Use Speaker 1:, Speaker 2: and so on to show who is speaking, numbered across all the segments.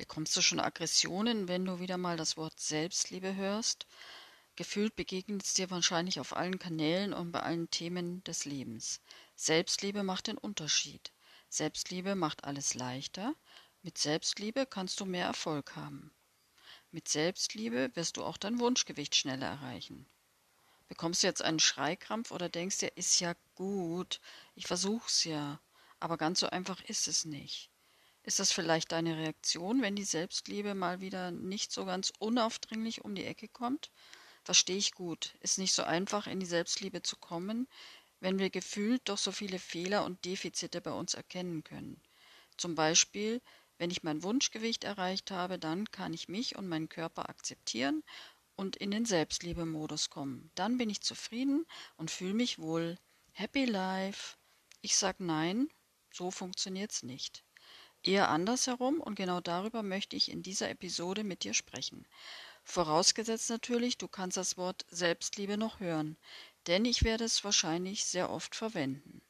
Speaker 1: Bekommst du schon Aggressionen, wenn du wieder mal das Wort Selbstliebe hörst? Gefühlt begegnet es dir wahrscheinlich auf allen Kanälen und bei allen Themen des Lebens. Selbstliebe macht den Unterschied. Selbstliebe macht alles leichter. Mit Selbstliebe kannst du mehr Erfolg haben. Mit Selbstliebe wirst du auch dein Wunschgewicht schneller erreichen. Bekommst du jetzt einen Schreikrampf oder denkst dir, ist ja gut, ich versuch's ja, aber ganz so einfach ist es nicht. Ist das vielleicht deine Reaktion, wenn die Selbstliebe mal wieder nicht so ganz unaufdringlich um die Ecke kommt? Verstehe ich gut. Ist nicht so einfach, in die Selbstliebe zu kommen, wenn wir gefühlt doch so viele Fehler und Defizite bei uns erkennen können. Zum Beispiel, wenn ich mein Wunschgewicht erreicht habe, dann kann ich mich und meinen Körper akzeptieren und in den Selbstliebe-Modus kommen. Dann bin ich zufrieden und fühle mich wohl. Happy Life. Ich sag nein, so funktioniert's nicht. Eher andersherum und genau darüber möchte ich in dieser Episode mit dir sprechen. Vorausgesetzt natürlich, du kannst das Wort Selbstliebe noch hören, denn ich werde es wahrscheinlich sehr oft verwenden.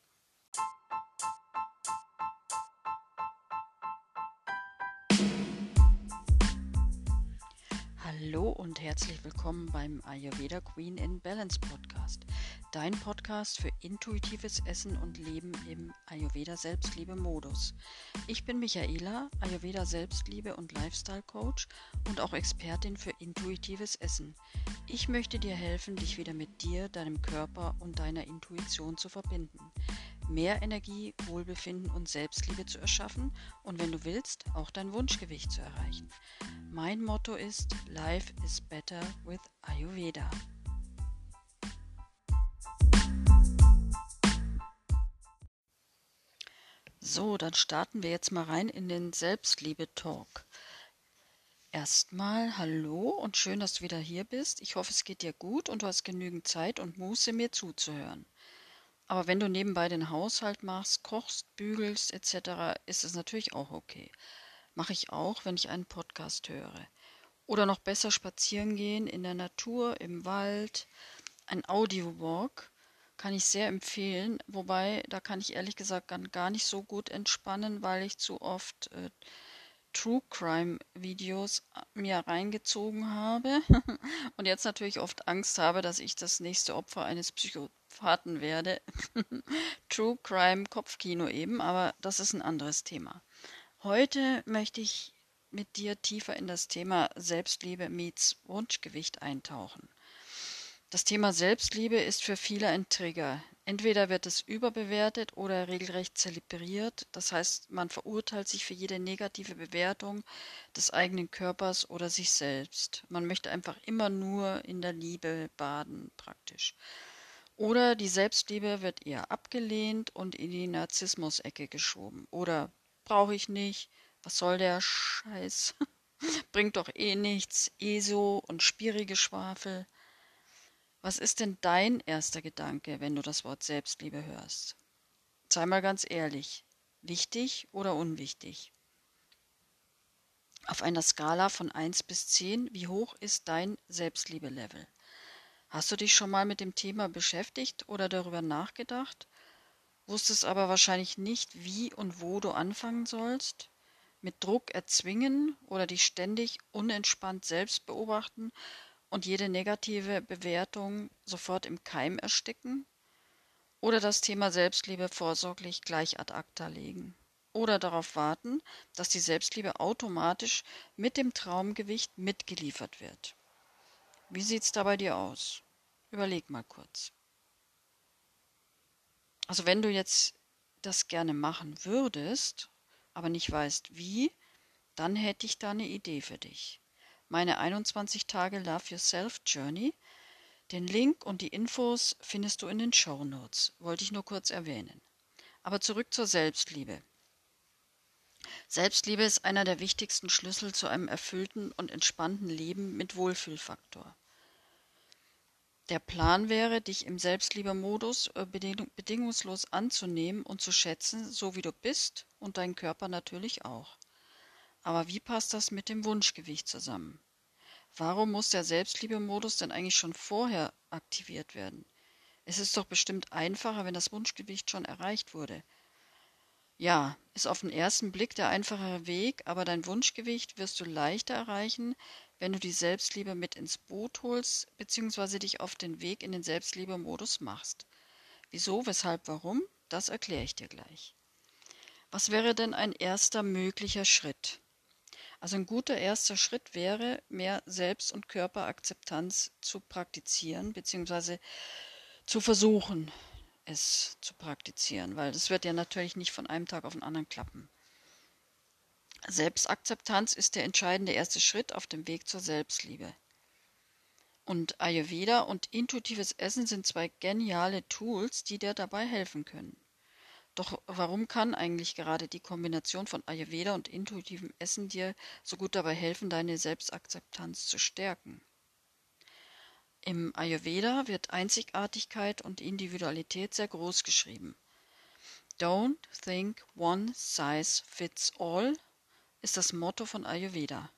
Speaker 1: Hallo und herzlich willkommen beim Ayurveda Queen in Balance Podcast, dein Podcast für intuitives Essen und Leben im Ayurveda Selbstliebe Modus. Ich bin Michaela, Ayurveda Selbstliebe und Lifestyle Coach und auch Expertin für intuitives Essen. Ich möchte dir helfen, dich wieder mit dir, deinem Körper und deiner Intuition zu verbinden mehr Energie, Wohlbefinden und Selbstliebe zu erschaffen und wenn du willst, auch dein Wunschgewicht zu erreichen. Mein Motto ist Life is better with Ayurveda. So, dann starten wir jetzt mal rein in den Selbstliebe-Talk. Erstmal hallo und schön, dass du wieder hier bist. Ich hoffe, es geht dir gut und du hast genügend Zeit und Muße, mir zuzuhören. Aber wenn du nebenbei den Haushalt machst, kochst, bügelst etc., ist es natürlich auch okay. Mache ich auch, wenn ich einen Podcast höre. Oder noch besser spazieren gehen in der Natur, im Wald. Ein Audio-Walk kann ich sehr empfehlen, wobei da kann ich ehrlich gesagt gar nicht so gut entspannen, weil ich zu oft äh, True Crime Videos äh, mir reingezogen habe und jetzt natürlich oft Angst habe, dass ich das nächste Opfer eines Psychopathen werde. True Crime Kopfkino eben, aber das ist ein anderes Thema. Heute möchte ich mit dir tiefer in das Thema Selbstliebe meets Wunschgewicht eintauchen. Das Thema Selbstliebe ist für viele ein Trigger. Entweder wird es überbewertet oder regelrecht zelebriert, das heißt, man verurteilt sich für jede negative Bewertung des eigenen Körpers oder sich selbst. Man möchte einfach immer nur in der Liebe baden, praktisch. Oder die Selbstliebe wird eher abgelehnt und in die Narzissmus-Ecke geschoben. Oder brauche ich nicht, was soll der Scheiß? Bringt doch eh nichts, ESO und spierige Schwafel. Was ist denn dein erster Gedanke, wenn du das Wort Selbstliebe hörst? Sei mal ganz ehrlich, wichtig oder unwichtig? Auf einer Skala von 1 bis 10, wie hoch ist dein Selbstliebe-Level? Hast du dich schon mal mit dem Thema beschäftigt oder darüber nachgedacht? Wusstest aber wahrscheinlich nicht, wie und wo du anfangen sollst? Mit Druck erzwingen oder dich ständig unentspannt selbst beobachten und jede negative Bewertung sofort im Keim ersticken? Oder das Thema Selbstliebe vorsorglich gleich ad acta legen? Oder darauf warten, dass die Selbstliebe automatisch mit dem Traumgewicht mitgeliefert wird? Wie sieht's da bei dir aus? Überleg mal kurz. Also wenn du jetzt das gerne machen würdest, aber nicht weißt wie, dann hätte ich da eine Idee für dich meine 21 Tage Love Yourself Journey. Den Link und die Infos findest du in den Show Notes, wollte ich nur kurz erwähnen. Aber zurück zur Selbstliebe. Selbstliebe ist einer der wichtigsten Schlüssel zu einem erfüllten und entspannten Leben mit Wohlfühlfaktor. Der Plan wäre, dich im Selbstliebe-Modus äh, bedingungslos anzunehmen und zu schätzen, so wie du bist und dein Körper natürlich auch. Aber wie passt das mit dem Wunschgewicht zusammen? Warum muss der Selbstliebe-Modus denn eigentlich schon vorher aktiviert werden? Es ist doch bestimmt einfacher, wenn das Wunschgewicht schon erreicht wurde. Ja, ist auf den ersten Blick der einfachere Weg, aber dein Wunschgewicht wirst du leichter erreichen, wenn du die Selbstliebe mit ins Boot holst bzw. dich auf den Weg in den Selbstliebe-Modus machst. Wieso, weshalb, warum, das erkläre ich dir gleich. Was wäre denn ein erster möglicher Schritt? Also ein guter erster Schritt wäre, mehr Selbst- und Körperakzeptanz zu praktizieren bzw. zu versuchen, es zu praktizieren, weil das wird ja natürlich nicht von einem Tag auf den anderen klappen. Selbstakzeptanz ist der entscheidende erste Schritt auf dem Weg zur Selbstliebe. Und Ayurveda und intuitives Essen sind zwei geniale Tools, die dir dabei helfen können. Doch warum kann eigentlich gerade die Kombination von Ayurveda und intuitivem Essen dir so gut dabei helfen, deine Selbstakzeptanz zu stärken? Im Ayurveda wird Einzigartigkeit und Individualität sehr groß geschrieben. Don't think one size fits all ist das Motto von Ayurveda.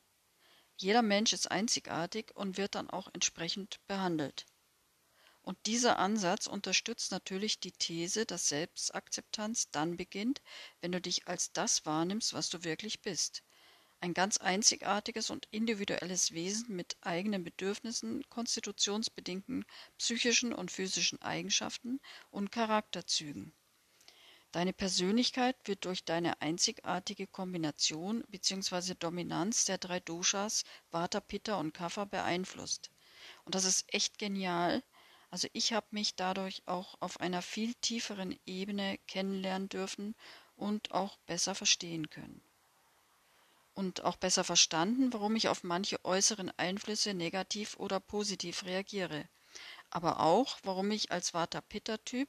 Speaker 1: Jeder Mensch ist einzigartig und wird dann auch entsprechend behandelt. Und dieser Ansatz unterstützt natürlich die These, dass Selbstakzeptanz dann beginnt, wenn du dich als das wahrnimmst, was du wirklich bist. Ein ganz einzigartiges und individuelles Wesen mit eigenen Bedürfnissen, konstitutionsbedingten psychischen und physischen Eigenschaften und Charakterzügen. Deine Persönlichkeit wird durch deine einzigartige Kombination bzw. Dominanz der drei Doshas Vata, Pitta und Kapha beeinflusst. Und das ist echt genial. Also ich habe mich dadurch auch auf einer viel tieferen Ebene kennenlernen dürfen und auch besser verstehen können. Und auch besser verstanden, warum ich auf manche äußeren Einflüsse negativ oder positiv reagiere. Aber auch, warum ich als Vata-Pitta-Typ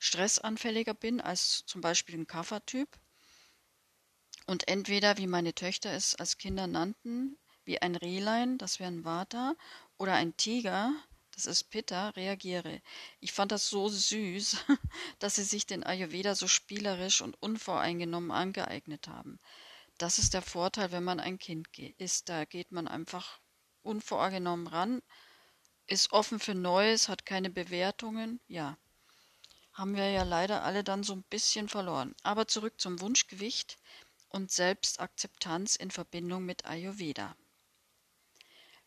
Speaker 1: stressanfälliger bin als zum Beispiel ein Kaffertyp und entweder, wie meine Töchter es als Kinder nannten, wie ein Rehlein, das wäre ein Vata, oder ein Tiger, das ist Pitta, reagiere. Ich fand das so süß, dass sie sich den Ayurveda so spielerisch und unvoreingenommen angeeignet haben. Das ist der Vorteil, wenn man ein Kind ist. Da geht man einfach unvoreingenommen ran, ist offen für Neues, hat keine Bewertungen. Ja, haben wir ja leider alle dann so ein bisschen verloren. Aber zurück zum Wunschgewicht und Selbstakzeptanz in Verbindung mit Ayurveda.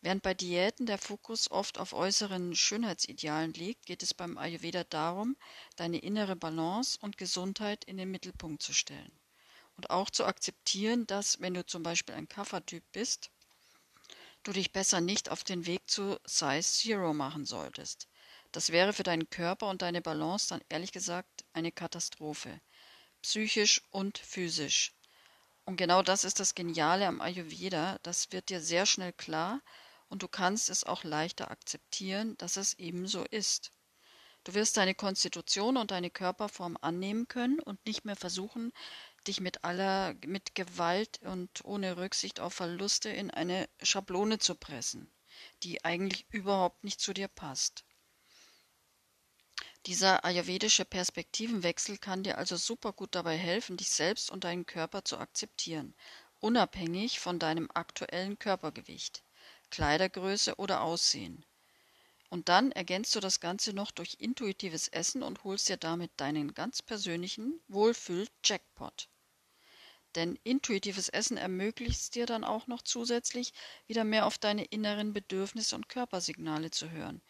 Speaker 1: Während bei Diäten der Fokus oft auf äußeren Schönheitsidealen liegt, geht es beim Ayurveda darum, deine innere Balance und Gesundheit in den Mittelpunkt zu stellen. Und auch zu akzeptieren, dass, wenn du zum Beispiel ein Kaffertyp bist, du dich besser nicht auf den Weg zu Size Zero machen solltest. Das wäre für deinen Körper und deine Balance dann ehrlich gesagt eine Katastrophe, psychisch und physisch. Und genau das ist das Geniale am Ayurveda, das wird dir sehr schnell klar und du kannst es auch leichter akzeptieren, dass es eben so ist. Du wirst deine Konstitution und deine Körperform annehmen können und nicht mehr versuchen, dich mit aller, mit Gewalt und ohne Rücksicht auf Verluste in eine Schablone zu pressen, die eigentlich überhaupt nicht zu dir passt. Dieser ayurvedische Perspektivenwechsel kann dir also super gut dabei helfen, dich selbst und deinen Körper zu akzeptieren, unabhängig von deinem aktuellen Körpergewicht, Kleidergröße oder Aussehen. Und dann ergänzt du das Ganze noch durch intuitives Essen und holst dir damit deinen ganz persönlichen Wohlfühl-Jackpot. Denn intuitives Essen ermöglicht dir dann auch noch zusätzlich wieder mehr auf deine inneren Bedürfnisse und Körpersignale zu hören.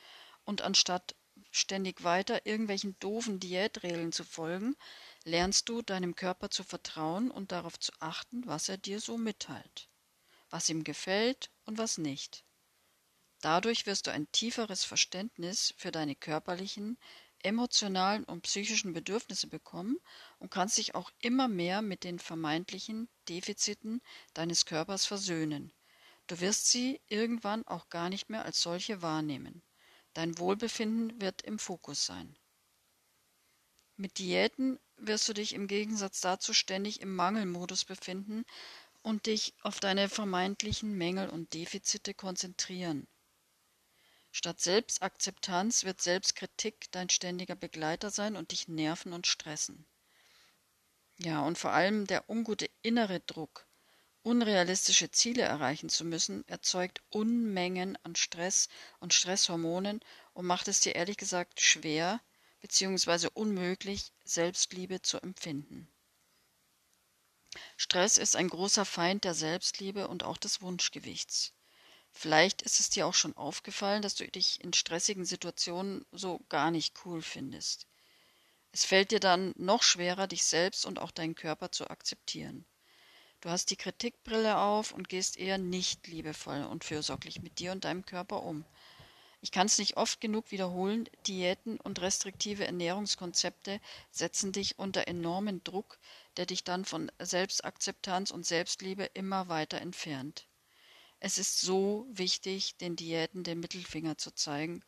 Speaker 1: Und anstatt ständig weiter irgendwelchen doofen Diätregeln zu folgen, lernst du deinem Körper zu vertrauen und darauf zu achten, was er dir so mitteilt, was ihm gefällt und was nicht. Dadurch wirst du ein tieferes Verständnis für deine körperlichen, emotionalen und psychischen Bedürfnisse bekommen und kannst dich auch immer mehr mit den vermeintlichen Defiziten deines Körpers versöhnen. Du wirst sie irgendwann auch gar nicht mehr als solche wahrnehmen. Dein Wohlbefinden wird im Fokus sein. Mit Diäten wirst du dich im Gegensatz dazu ständig im Mangelmodus befinden und dich auf deine vermeintlichen Mängel und Defizite konzentrieren. Statt Selbstakzeptanz wird Selbstkritik dein ständiger Begleiter sein und dich nerven und stressen. Ja, und vor allem der ungute innere Druck, Unrealistische Ziele erreichen zu müssen, erzeugt Unmengen an Stress und Stresshormonen und macht es dir ehrlich gesagt schwer bzw. unmöglich, Selbstliebe zu empfinden. Stress ist ein großer Feind der Selbstliebe und auch des Wunschgewichts. Vielleicht ist es dir auch schon aufgefallen, dass du dich in stressigen Situationen so gar nicht cool findest. Es fällt dir dann noch schwerer, dich selbst und auch deinen Körper zu akzeptieren. Du hast die Kritikbrille auf und gehst eher nicht liebevoll und fürsorglich mit dir und deinem Körper um. Ich kann es nicht oft genug wiederholen, Diäten und restriktive Ernährungskonzepte setzen dich unter enormen Druck, der dich dann von Selbstakzeptanz und Selbstliebe immer weiter entfernt. Es ist so wichtig, den Diäten den Mittelfinger zu zeigen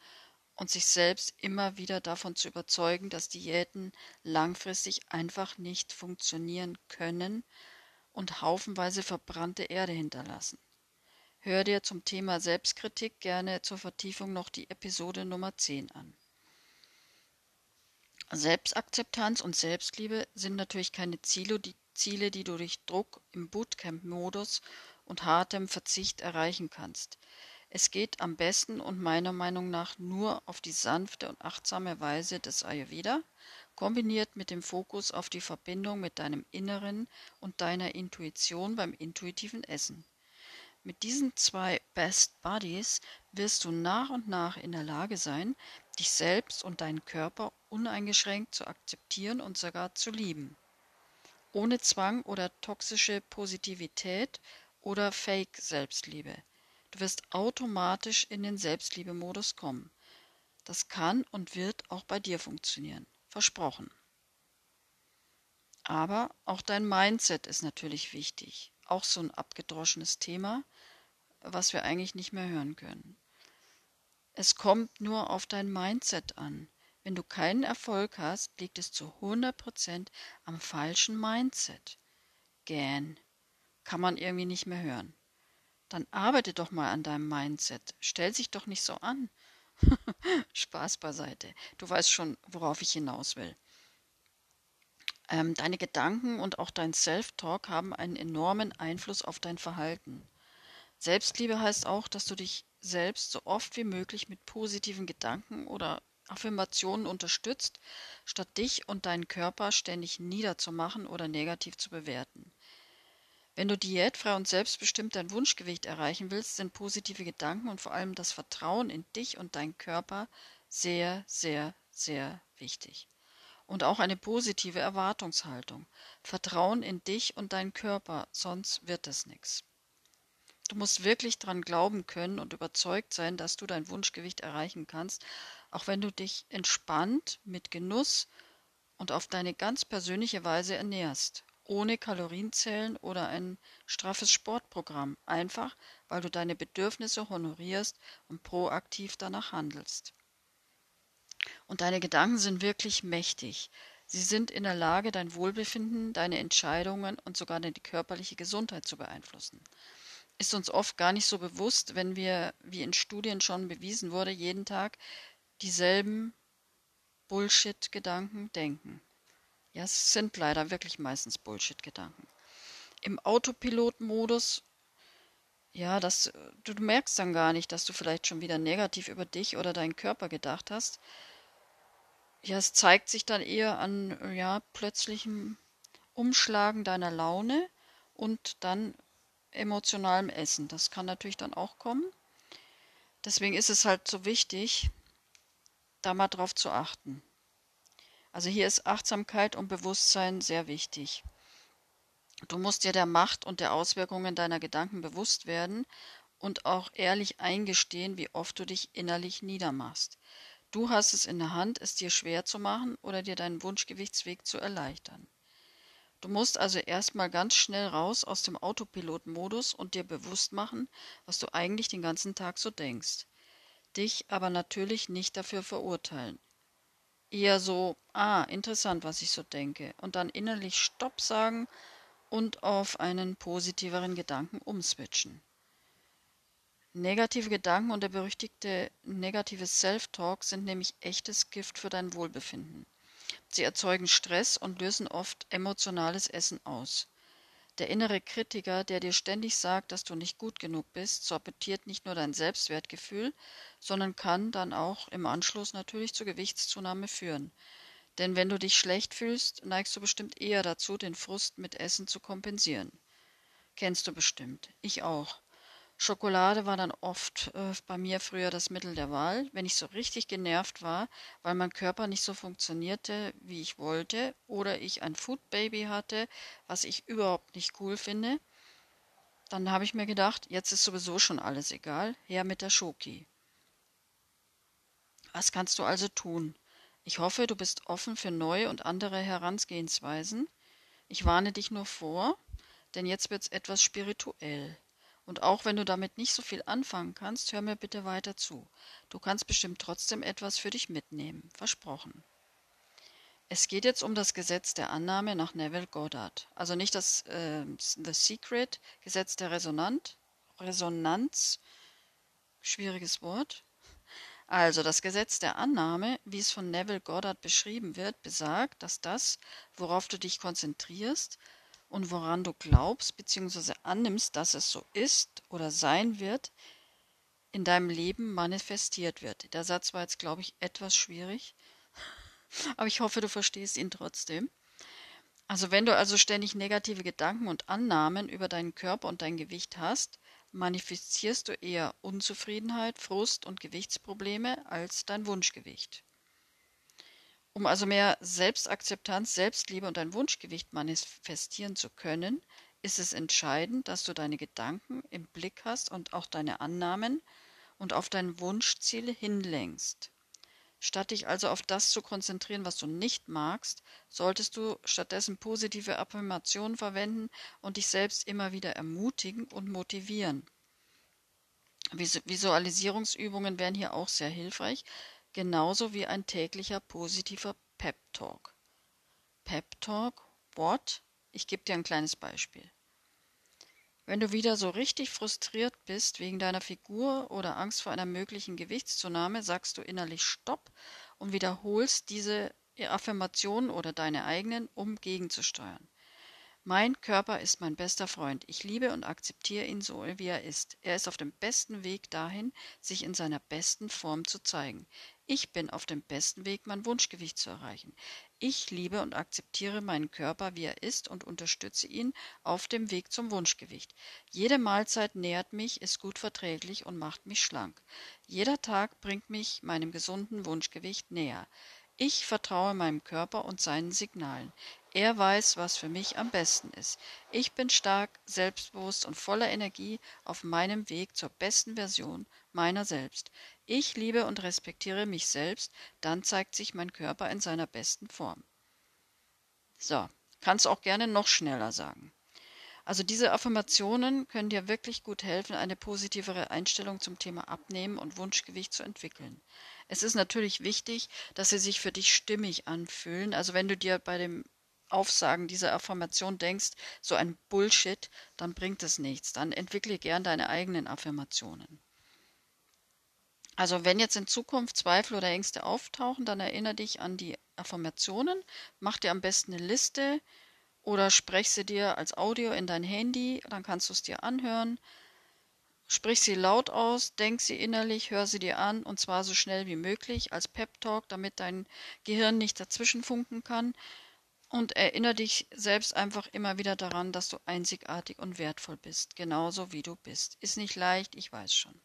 Speaker 1: und sich selbst immer wieder davon zu überzeugen, dass Diäten langfristig einfach nicht funktionieren können und haufenweise verbrannte Erde hinterlassen. Hör dir zum Thema Selbstkritik gerne zur Vertiefung noch die Episode Nummer 10 an. Selbstakzeptanz und Selbstliebe sind natürlich keine Ziele, die, Ziele, die du durch Druck im Bootcamp-Modus und hartem Verzicht erreichen kannst. Es geht am besten und meiner Meinung nach nur auf die sanfte und achtsame Weise des Ayurveda, kombiniert mit dem Fokus auf die Verbindung mit deinem Inneren und deiner Intuition beim intuitiven Essen. Mit diesen zwei Best Buddies wirst du nach und nach in der Lage sein, dich selbst und deinen Körper uneingeschränkt zu akzeptieren und sogar zu lieben. Ohne Zwang oder toxische Positivität oder Fake-Selbstliebe. Du wirst automatisch in den Selbstliebemodus kommen. Das kann und wird auch bei dir funktionieren. Versprochen. Aber auch dein Mindset ist natürlich wichtig auch so ein abgedroschenes Thema, was wir eigentlich nicht mehr hören können. Es kommt nur auf dein Mindset an. Wenn du keinen Erfolg hast, liegt es zu 100% am falschen Mindset. Gähn. Kann man irgendwie nicht mehr hören. Dann arbeite doch mal an deinem Mindset. Stell sich doch nicht so an. Spaß beiseite. Du weißt schon, worauf ich hinaus will. Ähm, deine Gedanken und auch dein Self-Talk haben einen enormen Einfluss auf dein Verhalten. Selbstliebe heißt auch, dass du dich selbst so oft wie möglich mit positiven Gedanken oder Affirmationen unterstützt, statt dich und deinen Körper ständig niederzumachen oder negativ zu bewerten. Wenn du diätfrei und selbstbestimmt dein Wunschgewicht erreichen willst, sind positive Gedanken und vor allem das Vertrauen in dich und deinen Körper sehr, sehr, sehr wichtig und auch eine positive Erwartungshaltung. Vertrauen in dich und deinen Körper, sonst wird es nichts. Du musst wirklich dran glauben können und überzeugt sein, dass du dein Wunschgewicht erreichen kannst, auch wenn du dich entspannt, mit Genuss und auf deine ganz persönliche Weise ernährst, ohne Kalorienzählen oder ein straffes Sportprogramm, einfach weil du deine Bedürfnisse honorierst und proaktiv danach handelst. Und deine Gedanken sind wirklich mächtig. Sie sind in der Lage, dein Wohlbefinden, deine Entscheidungen und sogar deine körperliche Gesundheit zu beeinflussen. Ist uns oft gar nicht so bewusst, wenn wir, wie in Studien schon bewiesen wurde, jeden Tag dieselben Bullshit-Gedanken denken. Ja, es sind leider wirklich meistens Bullshit-Gedanken. Im Autopilot-Modus, ja, das, du merkst dann gar nicht, dass du vielleicht schon wieder negativ über dich oder deinen Körper gedacht hast, ja, es zeigt sich dann eher an ja, plötzlichem Umschlagen deiner Laune und dann emotionalem Essen. Das kann natürlich dann auch kommen. Deswegen ist es halt so wichtig, da mal drauf zu achten. Also hier ist Achtsamkeit und Bewusstsein sehr wichtig. Du musst dir der Macht und der Auswirkungen deiner Gedanken bewusst werden und auch ehrlich eingestehen, wie oft du dich innerlich niedermachst. Du hast es in der Hand, es dir schwer zu machen oder dir deinen Wunschgewichtsweg zu erleichtern. Du musst also erstmal ganz schnell raus aus dem Autopilotmodus und dir bewusst machen, was du eigentlich den ganzen Tag so denkst. Dich aber natürlich nicht dafür verurteilen. Eher so, ah, interessant, was ich so denke, und dann innerlich Stopp sagen und auf einen positiveren Gedanken umswitchen. Negative Gedanken und der berüchtigte negative Self-Talk sind nämlich echtes Gift für dein Wohlbefinden. Sie erzeugen Stress und lösen oft emotionales Essen aus. Der innere Kritiker, der dir ständig sagt, dass du nicht gut genug bist, sabotiert nicht nur dein Selbstwertgefühl, sondern kann dann auch im Anschluss natürlich zur Gewichtszunahme führen. Denn wenn du dich schlecht fühlst, neigst du bestimmt eher dazu, den Frust mit Essen zu kompensieren. Kennst du bestimmt. Ich auch. Schokolade war dann oft äh, bei mir früher das Mittel der Wahl, wenn ich so richtig genervt war, weil mein Körper nicht so funktionierte, wie ich wollte, oder ich ein Food Baby hatte, was ich überhaupt nicht cool finde. Dann habe ich mir gedacht, jetzt ist sowieso schon alles egal, her mit der Schoki. Was kannst du also tun? Ich hoffe, du bist offen für neue und andere Herangehensweisen. Ich warne dich nur vor, denn jetzt wird's etwas spirituell. Und auch wenn du damit nicht so viel anfangen kannst, hör mir bitte weiter zu. Du kannst bestimmt trotzdem etwas für dich mitnehmen. Versprochen. Es geht jetzt um das Gesetz der Annahme nach Neville Goddard. Also nicht das äh, The Secret, Gesetz der Resonant, Resonanz, schwieriges Wort. Also das Gesetz der Annahme, wie es von Neville Goddard beschrieben wird, besagt, dass das, worauf du dich konzentrierst, und woran du glaubst bzw. annimmst, dass es so ist oder sein wird, in deinem Leben manifestiert wird. Der Satz war jetzt, glaube ich, etwas schwierig, aber ich hoffe, du verstehst ihn trotzdem. Also wenn du also ständig negative Gedanken und Annahmen über deinen Körper und dein Gewicht hast, manifestierst du eher Unzufriedenheit, Frust und Gewichtsprobleme als dein Wunschgewicht. Um also mehr Selbstakzeptanz, Selbstliebe und ein Wunschgewicht manifestieren zu können, ist es entscheidend, dass du deine Gedanken im Blick hast und auch deine Annahmen und auf dein Wunschziel hinlenkst. Statt dich also auf das zu konzentrieren, was du nicht magst, solltest du stattdessen positive Affirmationen verwenden und dich selbst immer wieder ermutigen und motivieren. Visualisierungsübungen wären hier auch sehr hilfreich, genauso wie ein täglicher positiver Pep Talk. Pep Talk, what? Ich gebe dir ein kleines Beispiel. Wenn du wieder so richtig frustriert bist wegen deiner Figur oder Angst vor einer möglichen Gewichtszunahme, sagst du innerlich Stopp und wiederholst diese Affirmationen oder deine eigenen, um gegenzusteuern. Mein Körper ist mein bester Freund. Ich liebe und akzeptiere ihn so, wie er ist. Er ist auf dem besten Weg dahin, sich in seiner besten Form zu zeigen. Ich bin auf dem besten Weg, mein Wunschgewicht zu erreichen. Ich liebe und akzeptiere meinen Körper, wie er ist und unterstütze ihn auf dem Weg zum Wunschgewicht. Jede Mahlzeit nährt mich, ist gut verträglich und macht mich schlank. Jeder Tag bringt mich meinem gesunden Wunschgewicht näher. Ich vertraue meinem Körper und seinen Signalen. Er weiß, was für mich am besten ist. Ich bin stark, selbstbewusst und voller Energie auf meinem Weg zur besten Version meiner selbst. Ich liebe und respektiere mich selbst, dann zeigt sich mein Körper in seiner besten Form. So, kannst auch gerne noch schneller sagen. Also diese Affirmationen können dir wirklich gut helfen, eine positivere Einstellung zum Thema Abnehmen und Wunschgewicht zu entwickeln. Es ist natürlich wichtig, dass sie sich für dich stimmig anfühlen. Also wenn du dir bei dem Aufsagen dieser Affirmation denkst, so ein Bullshit, dann bringt es nichts. Dann entwickle gern deine eigenen Affirmationen. Also wenn jetzt in Zukunft Zweifel oder Ängste auftauchen, dann erinnere dich an die Affirmationen, mach dir am besten eine Liste, oder sprech sie dir als Audio in dein Handy, dann kannst du es dir anhören. Sprich sie laut aus, denk sie innerlich, hör sie dir an und zwar so schnell wie möglich als Pep Talk, damit dein Gehirn nicht dazwischen funken kann. Und erinnere dich selbst einfach immer wieder daran, dass du einzigartig und wertvoll bist, genauso wie du bist. Ist nicht leicht, ich weiß schon.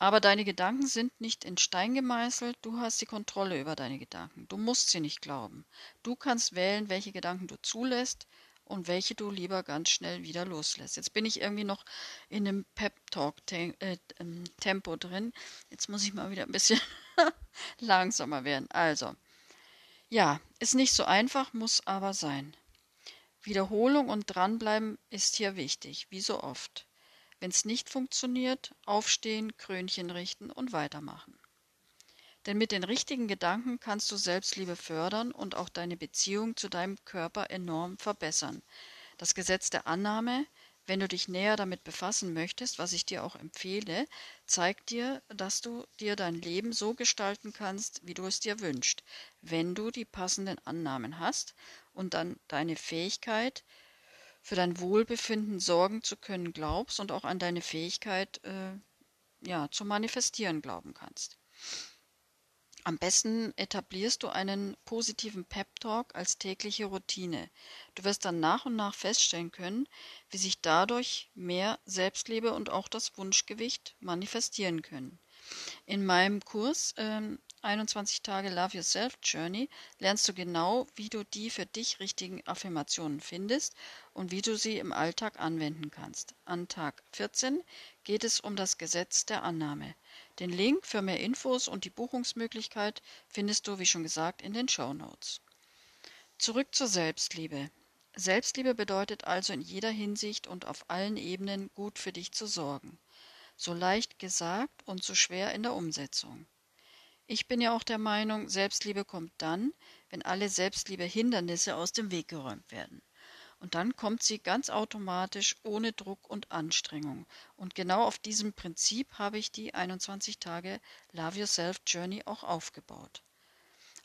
Speaker 1: Aber deine Gedanken sind nicht in Stein gemeißelt, du hast die Kontrolle über deine Gedanken. Du musst sie nicht glauben. Du kannst wählen, welche Gedanken du zulässt und welche du lieber ganz schnell wieder loslässt. Jetzt bin ich irgendwie noch in einem Pep-Talk-Tempo äh, drin. Jetzt muss ich mal wieder ein bisschen langsamer werden. Also, ja, ist nicht so einfach, muss aber sein. Wiederholung und dranbleiben ist hier wichtig, wie so oft. Wenn es nicht funktioniert, aufstehen, Krönchen richten und weitermachen. Denn mit den richtigen Gedanken kannst du Selbstliebe fördern und auch deine Beziehung zu deinem Körper enorm verbessern. Das Gesetz der Annahme, wenn du dich näher damit befassen möchtest, was ich dir auch empfehle, zeigt dir, dass du dir dein Leben so gestalten kannst, wie du es dir wünschst, wenn du die passenden Annahmen hast und dann deine Fähigkeit, für dein Wohlbefinden sorgen zu können glaubst und auch an deine Fähigkeit äh, ja, zu manifestieren glauben kannst. Am besten etablierst du einen positiven Pep-Talk als tägliche Routine. Du wirst dann nach und nach feststellen können, wie sich dadurch mehr Selbstliebe und auch das Wunschgewicht manifestieren können. In meinem Kurs ähm, 21 Tage Love Yourself Journey lernst du genau, wie du die für dich richtigen Affirmationen findest und wie du sie im Alltag anwenden kannst. An Tag 14 geht es um das Gesetz der Annahme. Den Link für mehr Infos und die Buchungsmöglichkeit findest du, wie schon gesagt, in den Show Notes. Zurück zur Selbstliebe. Selbstliebe bedeutet also in jeder Hinsicht und auf allen Ebenen gut für dich zu sorgen. So leicht gesagt und so schwer in der Umsetzung. Ich bin ja auch der Meinung, Selbstliebe kommt dann, wenn alle Selbstliebe-Hindernisse aus dem Weg geräumt werden. Und dann kommt sie ganz automatisch ohne Druck und Anstrengung. Und genau auf diesem Prinzip habe ich die 21 Tage Love Yourself Journey auch aufgebaut.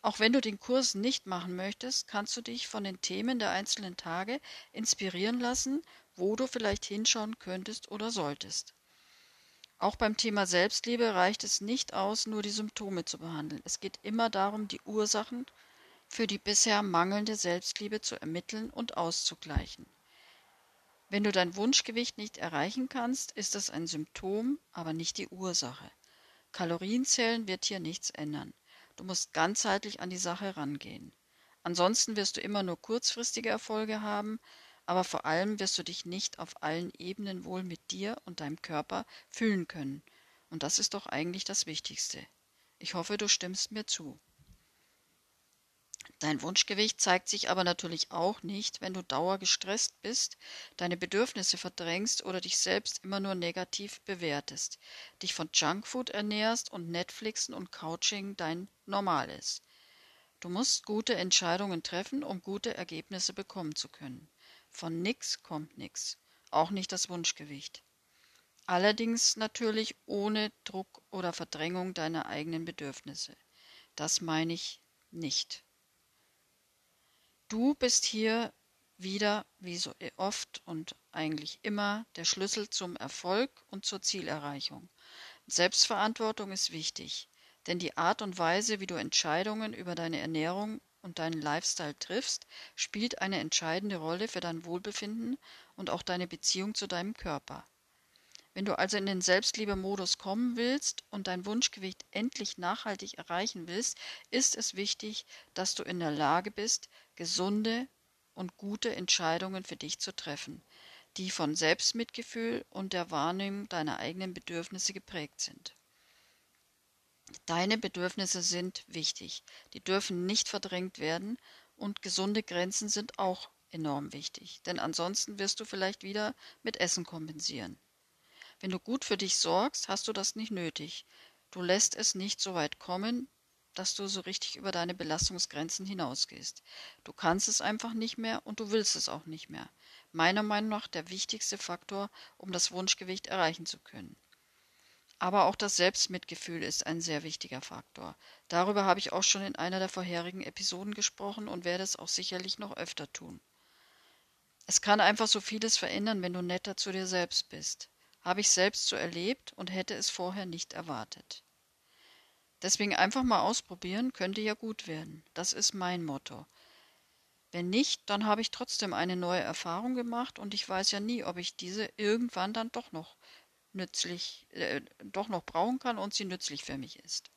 Speaker 1: Auch wenn du den Kurs nicht machen möchtest, kannst du dich von den Themen der einzelnen Tage inspirieren lassen, wo du vielleicht hinschauen könntest oder solltest. Auch beim Thema Selbstliebe reicht es nicht aus, nur die Symptome zu behandeln. Es geht immer darum, die Ursachen für die bisher mangelnde Selbstliebe zu ermitteln und auszugleichen. Wenn du dein Wunschgewicht nicht erreichen kannst, ist das ein Symptom, aber nicht die Ursache. Kalorienzählen wird hier nichts ändern. Du musst ganzheitlich an die Sache rangehen. Ansonsten wirst du immer nur kurzfristige Erfolge haben, aber vor allem wirst du dich nicht auf allen Ebenen wohl mit dir und deinem Körper fühlen können. Und das ist doch eigentlich das Wichtigste. Ich hoffe, du stimmst mir zu. Dein Wunschgewicht zeigt sich aber natürlich auch nicht, wenn du dauergestresst bist, deine Bedürfnisse verdrängst oder dich selbst immer nur negativ bewertest, dich von Junkfood ernährst und Netflixen und Couching dein Normal ist. Du musst gute Entscheidungen treffen, um gute Ergebnisse bekommen zu können. Von nix kommt nix, auch nicht das Wunschgewicht. Allerdings natürlich ohne Druck oder Verdrängung deiner eigenen Bedürfnisse. Das meine ich nicht. Du bist hier wieder, wie so oft und eigentlich immer, der Schlüssel zum Erfolg und zur Zielerreichung. Selbstverantwortung ist wichtig, denn die Art und Weise, wie du Entscheidungen über deine Ernährung und deinen Lifestyle triffst, spielt eine entscheidende Rolle für dein Wohlbefinden und auch deine Beziehung zu deinem Körper. Wenn du also in den Selbstliebe-Modus kommen willst und dein Wunschgewicht endlich nachhaltig erreichen willst, ist es wichtig, dass du in der Lage bist, gesunde und gute Entscheidungen für dich zu treffen, die von Selbstmitgefühl und der Wahrnehmung deiner eigenen Bedürfnisse geprägt sind. Deine Bedürfnisse sind wichtig. Die dürfen nicht verdrängt werden und gesunde Grenzen sind auch enorm wichtig, denn ansonsten wirst du vielleicht wieder mit Essen kompensieren. Wenn du gut für dich sorgst, hast du das nicht nötig. Du lässt es nicht so weit kommen, dass du so richtig über deine Belastungsgrenzen hinausgehst. Du kannst es einfach nicht mehr und du willst es auch nicht mehr. Meiner Meinung nach der wichtigste Faktor, um das Wunschgewicht erreichen zu können. Aber auch das Selbstmitgefühl ist ein sehr wichtiger Faktor. Darüber habe ich auch schon in einer der vorherigen Episoden gesprochen und werde es auch sicherlich noch öfter tun. Es kann einfach so vieles verändern, wenn du netter zu dir selbst bist. Habe ich selbst so erlebt und hätte es vorher nicht erwartet. Deswegen einfach mal ausprobieren, könnte ja gut werden. Das ist mein Motto. Wenn nicht, dann habe ich trotzdem eine neue Erfahrung gemacht und ich weiß ja nie, ob ich diese irgendwann dann doch noch nützlich, äh, doch noch brauchen kann und sie nützlich für mich ist.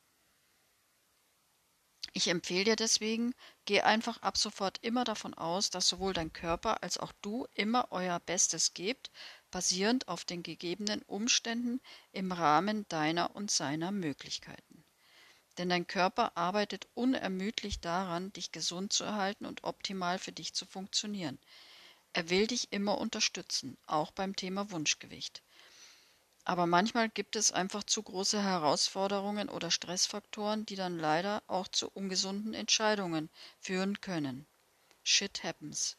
Speaker 1: Ich empfehle dir deswegen, geh einfach ab sofort immer davon aus, dass sowohl dein Körper als auch du immer euer Bestes gebt, basierend auf den gegebenen Umständen im Rahmen deiner und seiner Möglichkeiten. Denn dein Körper arbeitet unermüdlich daran, dich gesund zu erhalten und optimal für dich zu funktionieren. Er will dich immer unterstützen, auch beim Thema Wunschgewicht. Aber manchmal gibt es einfach zu große Herausforderungen oder Stressfaktoren, die dann leider auch zu ungesunden Entscheidungen führen können. Shit happens.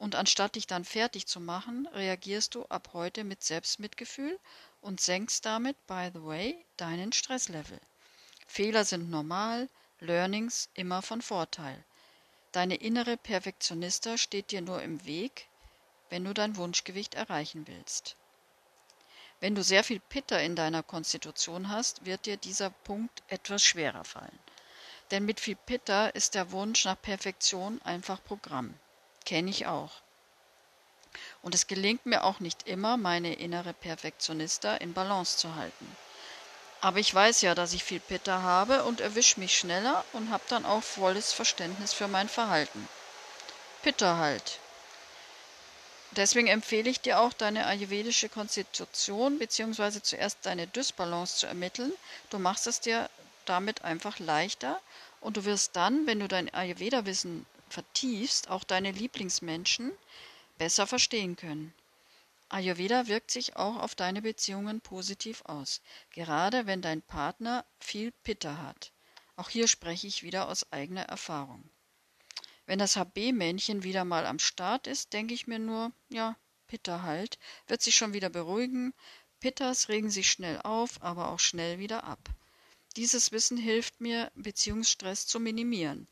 Speaker 1: Und anstatt dich dann fertig zu machen, reagierst du ab heute mit Selbstmitgefühl und senkst damit, by the way, deinen Stresslevel. Fehler sind normal, Learnings immer von Vorteil. Deine innere Perfektionista steht dir nur im Weg, wenn du dein Wunschgewicht erreichen willst. Wenn du sehr viel Pitter in deiner Konstitution hast, wird dir dieser Punkt etwas schwerer fallen. Denn mit viel Pitta ist der Wunsch nach Perfektion einfach Programm. Kenne ich auch. Und es gelingt mir auch nicht immer, meine innere Perfektionista in Balance zu halten. Aber ich weiß ja, dass ich viel Pitta habe und erwische mich schneller und habe dann auch volles Verständnis für mein Verhalten. Pitta halt. Deswegen empfehle ich dir auch, deine ayurvedische Konstitution bzw. zuerst deine Dysbalance zu ermitteln. Du machst es dir damit einfach leichter und du wirst dann, wenn du dein Ayurveda-Wissen vertiefst, auch deine Lieblingsmenschen besser verstehen können. Ayurveda wirkt sich auch auf deine Beziehungen positiv aus, gerade wenn dein Partner viel Pitta hat. Auch hier spreche ich wieder aus eigener Erfahrung. Wenn das HB-Männchen wieder mal am Start ist, denke ich mir nur, ja, Pitta halt, wird sich schon wieder beruhigen. Pittas regen sich schnell auf, aber auch schnell wieder ab. Dieses Wissen hilft mir, Beziehungsstress zu minimieren.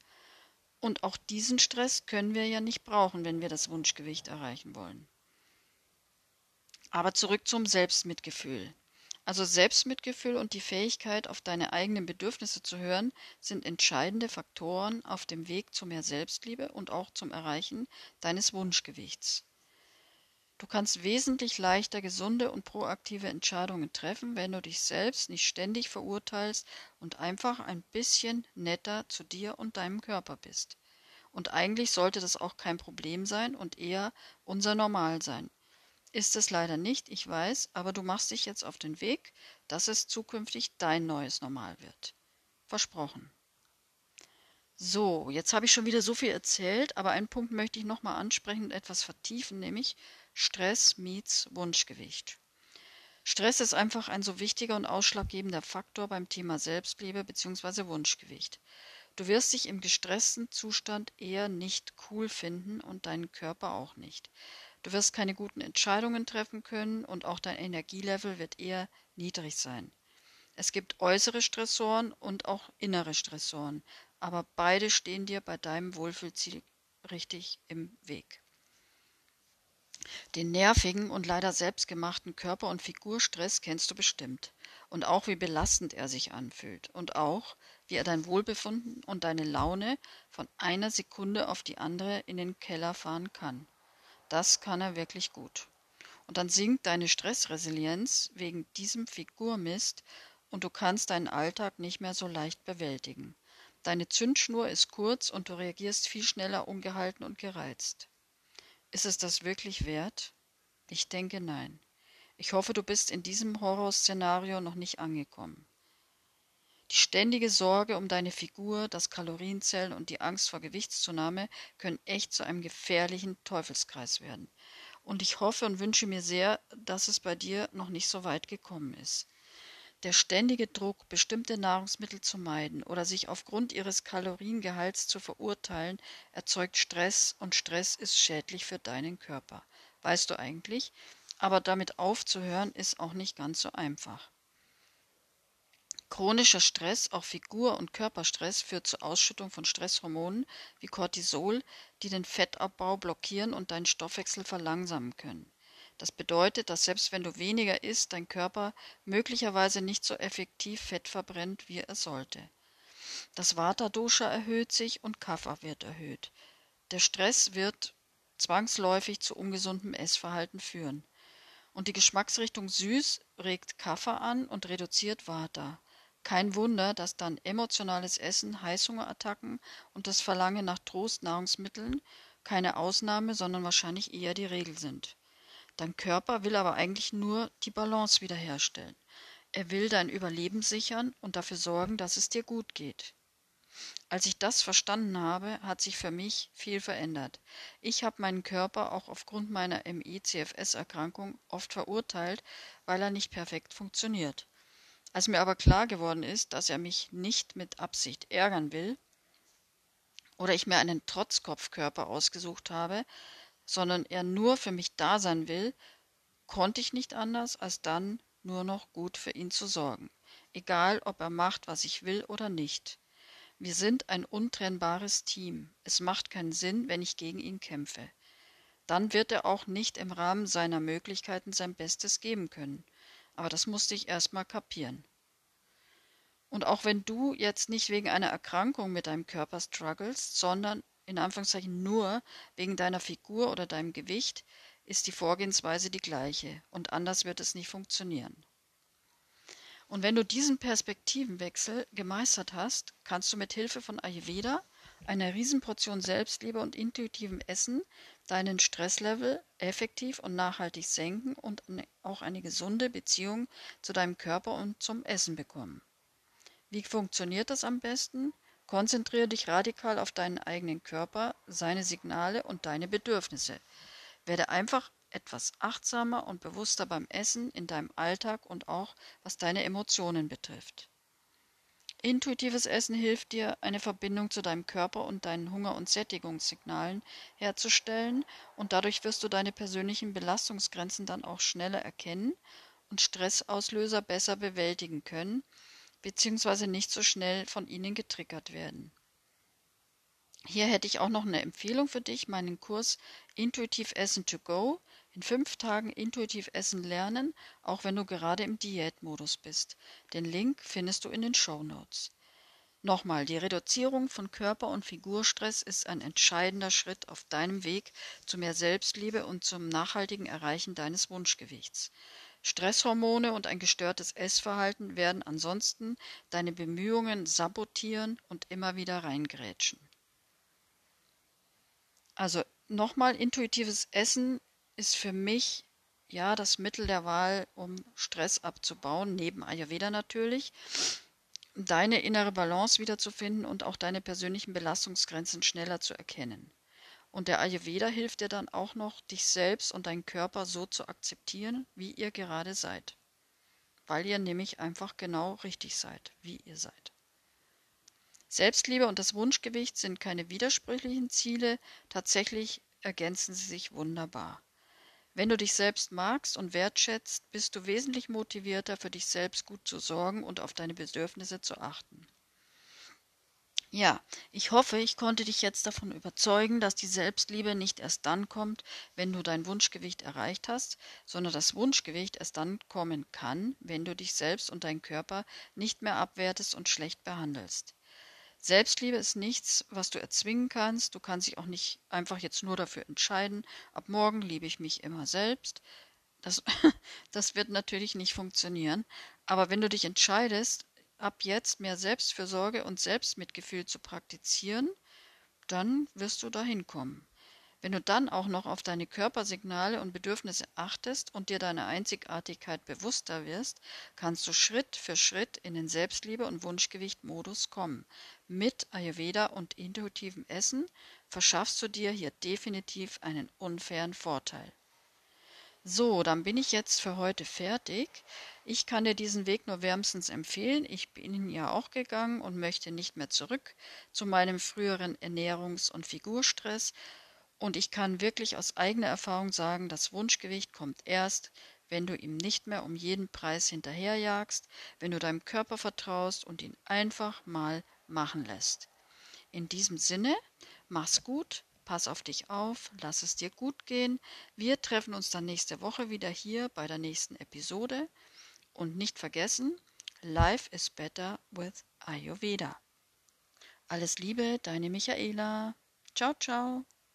Speaker 1: Und auch diesen Stress können wir ja nicht brauchen, wenn wir das Wunschgewicht erreichen wollen. Aber zurück zum Selbstmitgefühl. Also Selbstmitgefühl und die Fähigkeit, auf deine eigenen Bedürfnisse zu hören, sind entscheidende Faktoren auf dem Weg zu mehr Selbstliebe und auch zum Erreichen deines Wunschgewichts. Du kannst wesentlich leichter gesunde und proaktive Entscheidungen treffen, wenn du dich selbst nicht ständig verurteilst und einfach ein bisschen netter zu dir und deinem Körper bist. Und eigentlich sollte das auch kein Problem sein und eher unser Normal sein. Ist es leider nicht, ich weiß, aber du machst dich jetzt auf den Weg, dass es zukünftig dein neues Normal wird. Versprochen. So, jetzt habe ich schon wieder so viel erzählt, aber einen Punkt möchte ich nochmal ansprechen und etwas vertiefen, nämlich Stress meets Wunschgewicht. Stress ist einfach ein so wichtiger und ausschlaggebender Faktor beim Thema Selbstliebe bzw. Wunschgewicht. Du wirst dich im gestressten Zustand eher nicht cool finden und deinen Körper auch nicht. Du wirst keine guten Entscheidungen treffen können und auch dein Energielevel wird eher niedrig sein. Es gibt äußere Stressoren und auch innere Stressoren, aber beide stehen dir bei deinem Wohlfühlziel richtig im Weg. Den nervigen und leider selbstgemachten Körper- und Figurstress kennst du bestimmt. Und auch wie belastend er sich anfühlt. Und auch, wie er dein Wohlbefinden und deine Laune von einer Sekunde auf die andere in den Keller fahren kann. Das kann er wirklich gut. Und dann sinkt deine Stressresilienz wegen diesem Figurmist und du kannst deinen Alltag nicht mehr so leicht bewältigen. Deine Zündschnur ist kurz und du reagierst viel schneller ungehalten und gereizt. Ist es das wirklich wert? Ich denke nein. Ich hoffe, du bist in diesem Horrorszenario noch nicht angekommen. Die ständige Sorge um deine Figur, das Kalorienzellen und die Angst vor Gewichtszunahme können echt zu einem gefährlichen Teufelskreis werden. Und ich hoffe und wünsche mir sehr, dass es bei dir noch nicht so weit gekommen ist. Der ständige Druck, bestimmte Nahrungsmittel zu meiden oder sich aufgrund ihres Kaloriengehalts zu verurteilen, erzeugt Stress und Stress ist schädlich für deinen Körper. Weißt du eigentlich? Aber damit aufzuhören ist auch nicht ganz so einfach. Chronischer Stress, auch Figur- und Körperstress, führt zur Ausschüttung von Stresshormonen wie Cortisol, die den Fettabbau blockieren und deinen Stoffwechsel verlangsamen können. Das bedeutet, dass selbst wenn du weniger isst, dein Körper möglicherweise nicht so effektiv Fett verbrennt, wie er sollte. Das Vata-Dosha erhöht sich und Kapha wird erhöht. Der Stress wird zwangsläufig zu ungesundem Essverhalten führen. Und die Geschmacksrichtung süß regt Kapha an und reduziert Vata. Kein Wunder, dass dann emotionales Essen, Heißhungerattacken und das Verlangen nach Trostnahrungsmitteln keine Ausnahme, sondern wahrscheinlich eher die Regel sind. Dein Körper will aber eigentlich nur die Balance wiederherstellen. Er will dein Überleben sichern und dafür sorgen, dass es dir gut geht. Als ich das verstanden habe, hat sich für mich viel verändert. Ich habe meinen Körper auch aufgrund meiner ME-CFS-Erkrankung oft verurteilt, weil er nicht perfekt funktioniert. Als mir aber klar geworden ist, dass er mich nicht mit Absicht ärgern will oder ich mir einen Trotzkopfkörper ausgesucht habe, sondern er nur für mich da sein will, konnte ich nicht anders, als dann nur noch gut für ihn zu sorgen, egal ob er macht, was ich will oder nicht. Wir sind ein untrennbares Team. Es macht keinen Sinn, wenn ich gegen ihn kämpfe. Dann wird er auch nicht im Rahmen seiner Möglichkeiten sein Bestes geben können aber das musste ich erst mal kapieren. Und auch wenn du jetzt nicht wegen einer Erkrankung mit deinem Körper struggles, sondern in Anführungszeichen nur wegen deiner Figur oder deinem Gewicht, ist die Vorgehensweise die gleiche und anders wird es nicht funktionieren. Und wenn du diesen Perspektivenwechsel gemeistert hast, kannst du mit Hilfe von Ayurveda, einer Riesenportion Selbstliebe und intuitivem Essen deinen Stresslevel effektiv und nachhaltig senken und auch eine gesunde Beziehung zu deinem Körper und zum Essen bekommen. Wie funktioniert das am besten? Konzentriere dich radikal auf deinen eigenen Körper, seine Signale und deine Bedürfnisse. Werde einfach etwas achtsamer und bewusster beim Essen in deinem Alltag und auch was deine Emotionen betrifft. Intuitives Essen hilft dir, eine Verbindung zu deinem Körper und deinen Hunger- und Sättigungssignalen herzustellen und dadurch wirst du deine persönlichen Belastungsgrenzen dann auch schneller erkennen und Stressauslöser besser bewältigen können, beziehungsweise nicht so schnell von ihnen getriggert werden. Hier hätte ich auch noch eine Empfehlung für dich, meinen Kurs Intuitiv Essen to Go. In fünf Tagen intuitiv Essen lernen, auch wenn du gerade im Diätmodus bist. Den Link findest du in den Show Notes. Nochmal, die Reduzierung von Körper- und Figurstress ist ein entscheidender Schritt auf deinem Weg zu mehr Selbstliebe und zum nachhaltigen Erreichen deines Wunschgewichts. Stresshormone und ein gestörtes Essverhalten werden ansonsten deine Bemühungen sabotieren und immer wieder reingrätschen. Also nochmal, intuitives Essen ist für mich ja das Mittel der Wahl, um Stress abzubauen, neben Ayurveda natürlich, deine innere Balance wiederzufinden und auch deine persönlichen Belastungsgrenzen schneller zu erkennen. Und der Ayurveda hilft dir dann auch noch, dich selbst und deinen Körper so zu akzeptieren, wie ihr gerade seid. Weil ihr nämlich einfach genau richtig seid, wie ihr seid. Selbstliebe und das Wunschgewicht sind keine widersprüchlichen Ziele, tatsächlich ergänzen sie sich wunderbar. Wenn du dich selbst magst und wertschätzt, bist du wesentlich motivierter, für dich selbst gut zu sorgen und auf deine Bedürfnisse zu achten. Ja, ich hoffe, ich konnte dich jetzt davon überzeugen, dass die Selbstliebe nicht erst dann kommt, wenn du dein Wunschgewicht erreicht hast, sondern das Wunschgewicht erst dann kommen kann, wenn du dich selbst und deinen Körper nicht mehr abwertest und schlecht behandelst. Selbstliebe ist nichts, was du erzwingen kannst. Du kannst dich auch nicht einfach jetzt nur dafür entscheiden, ab morgen liebe ich mich immer selbst. Das, das wird natürlich nicht funktionieren. Aber wenn du dich entscheidest, ab jetzt mehr Selbstfürsorge und Selbstmitgefühl zu praktizieren, dann wirst du dahin kommen. Wenn du dann auch noch auf deine Körpersignale und Bedürfnisse achtest und dir deine Einzigartigkeit bewusster wirst, kannst du Schritt für Schritt in den Selbstliebe- und Wunschgewicht-Modus kommen. Mit Ayurveda und intuitivem Essen verschaffst du dir hier definitiv einen unfairen Vorteil. So, dann bin ich jetzt für heute fertig. Ich kann dir diesen Weg nur wärmstens empfehlen. Ich bin ihn ja auch gegangen und möchte nicht mehr zurück zu meinem früheren Ernährungs- und Figurstress. Und ich kann wirklich aus eigener Erfahrung sagen, das Wunschgewicht kommt erst, wenn du ihm nicht mehr um jeden Preis hinterherjagst, wenn du deinem Körper vertraust und ihn einfach mal machen lässt. In diesem Sinne, mach's gut, Pass auf dich auf, lass es dir gut gehen. Wir treffen uns dann nächste Woche wieder hier bei der nächsten Episode. Und nicht vergessen, Life is better with Ayurveda. Alles Liebe, deine Michaela. Ciao, ciao.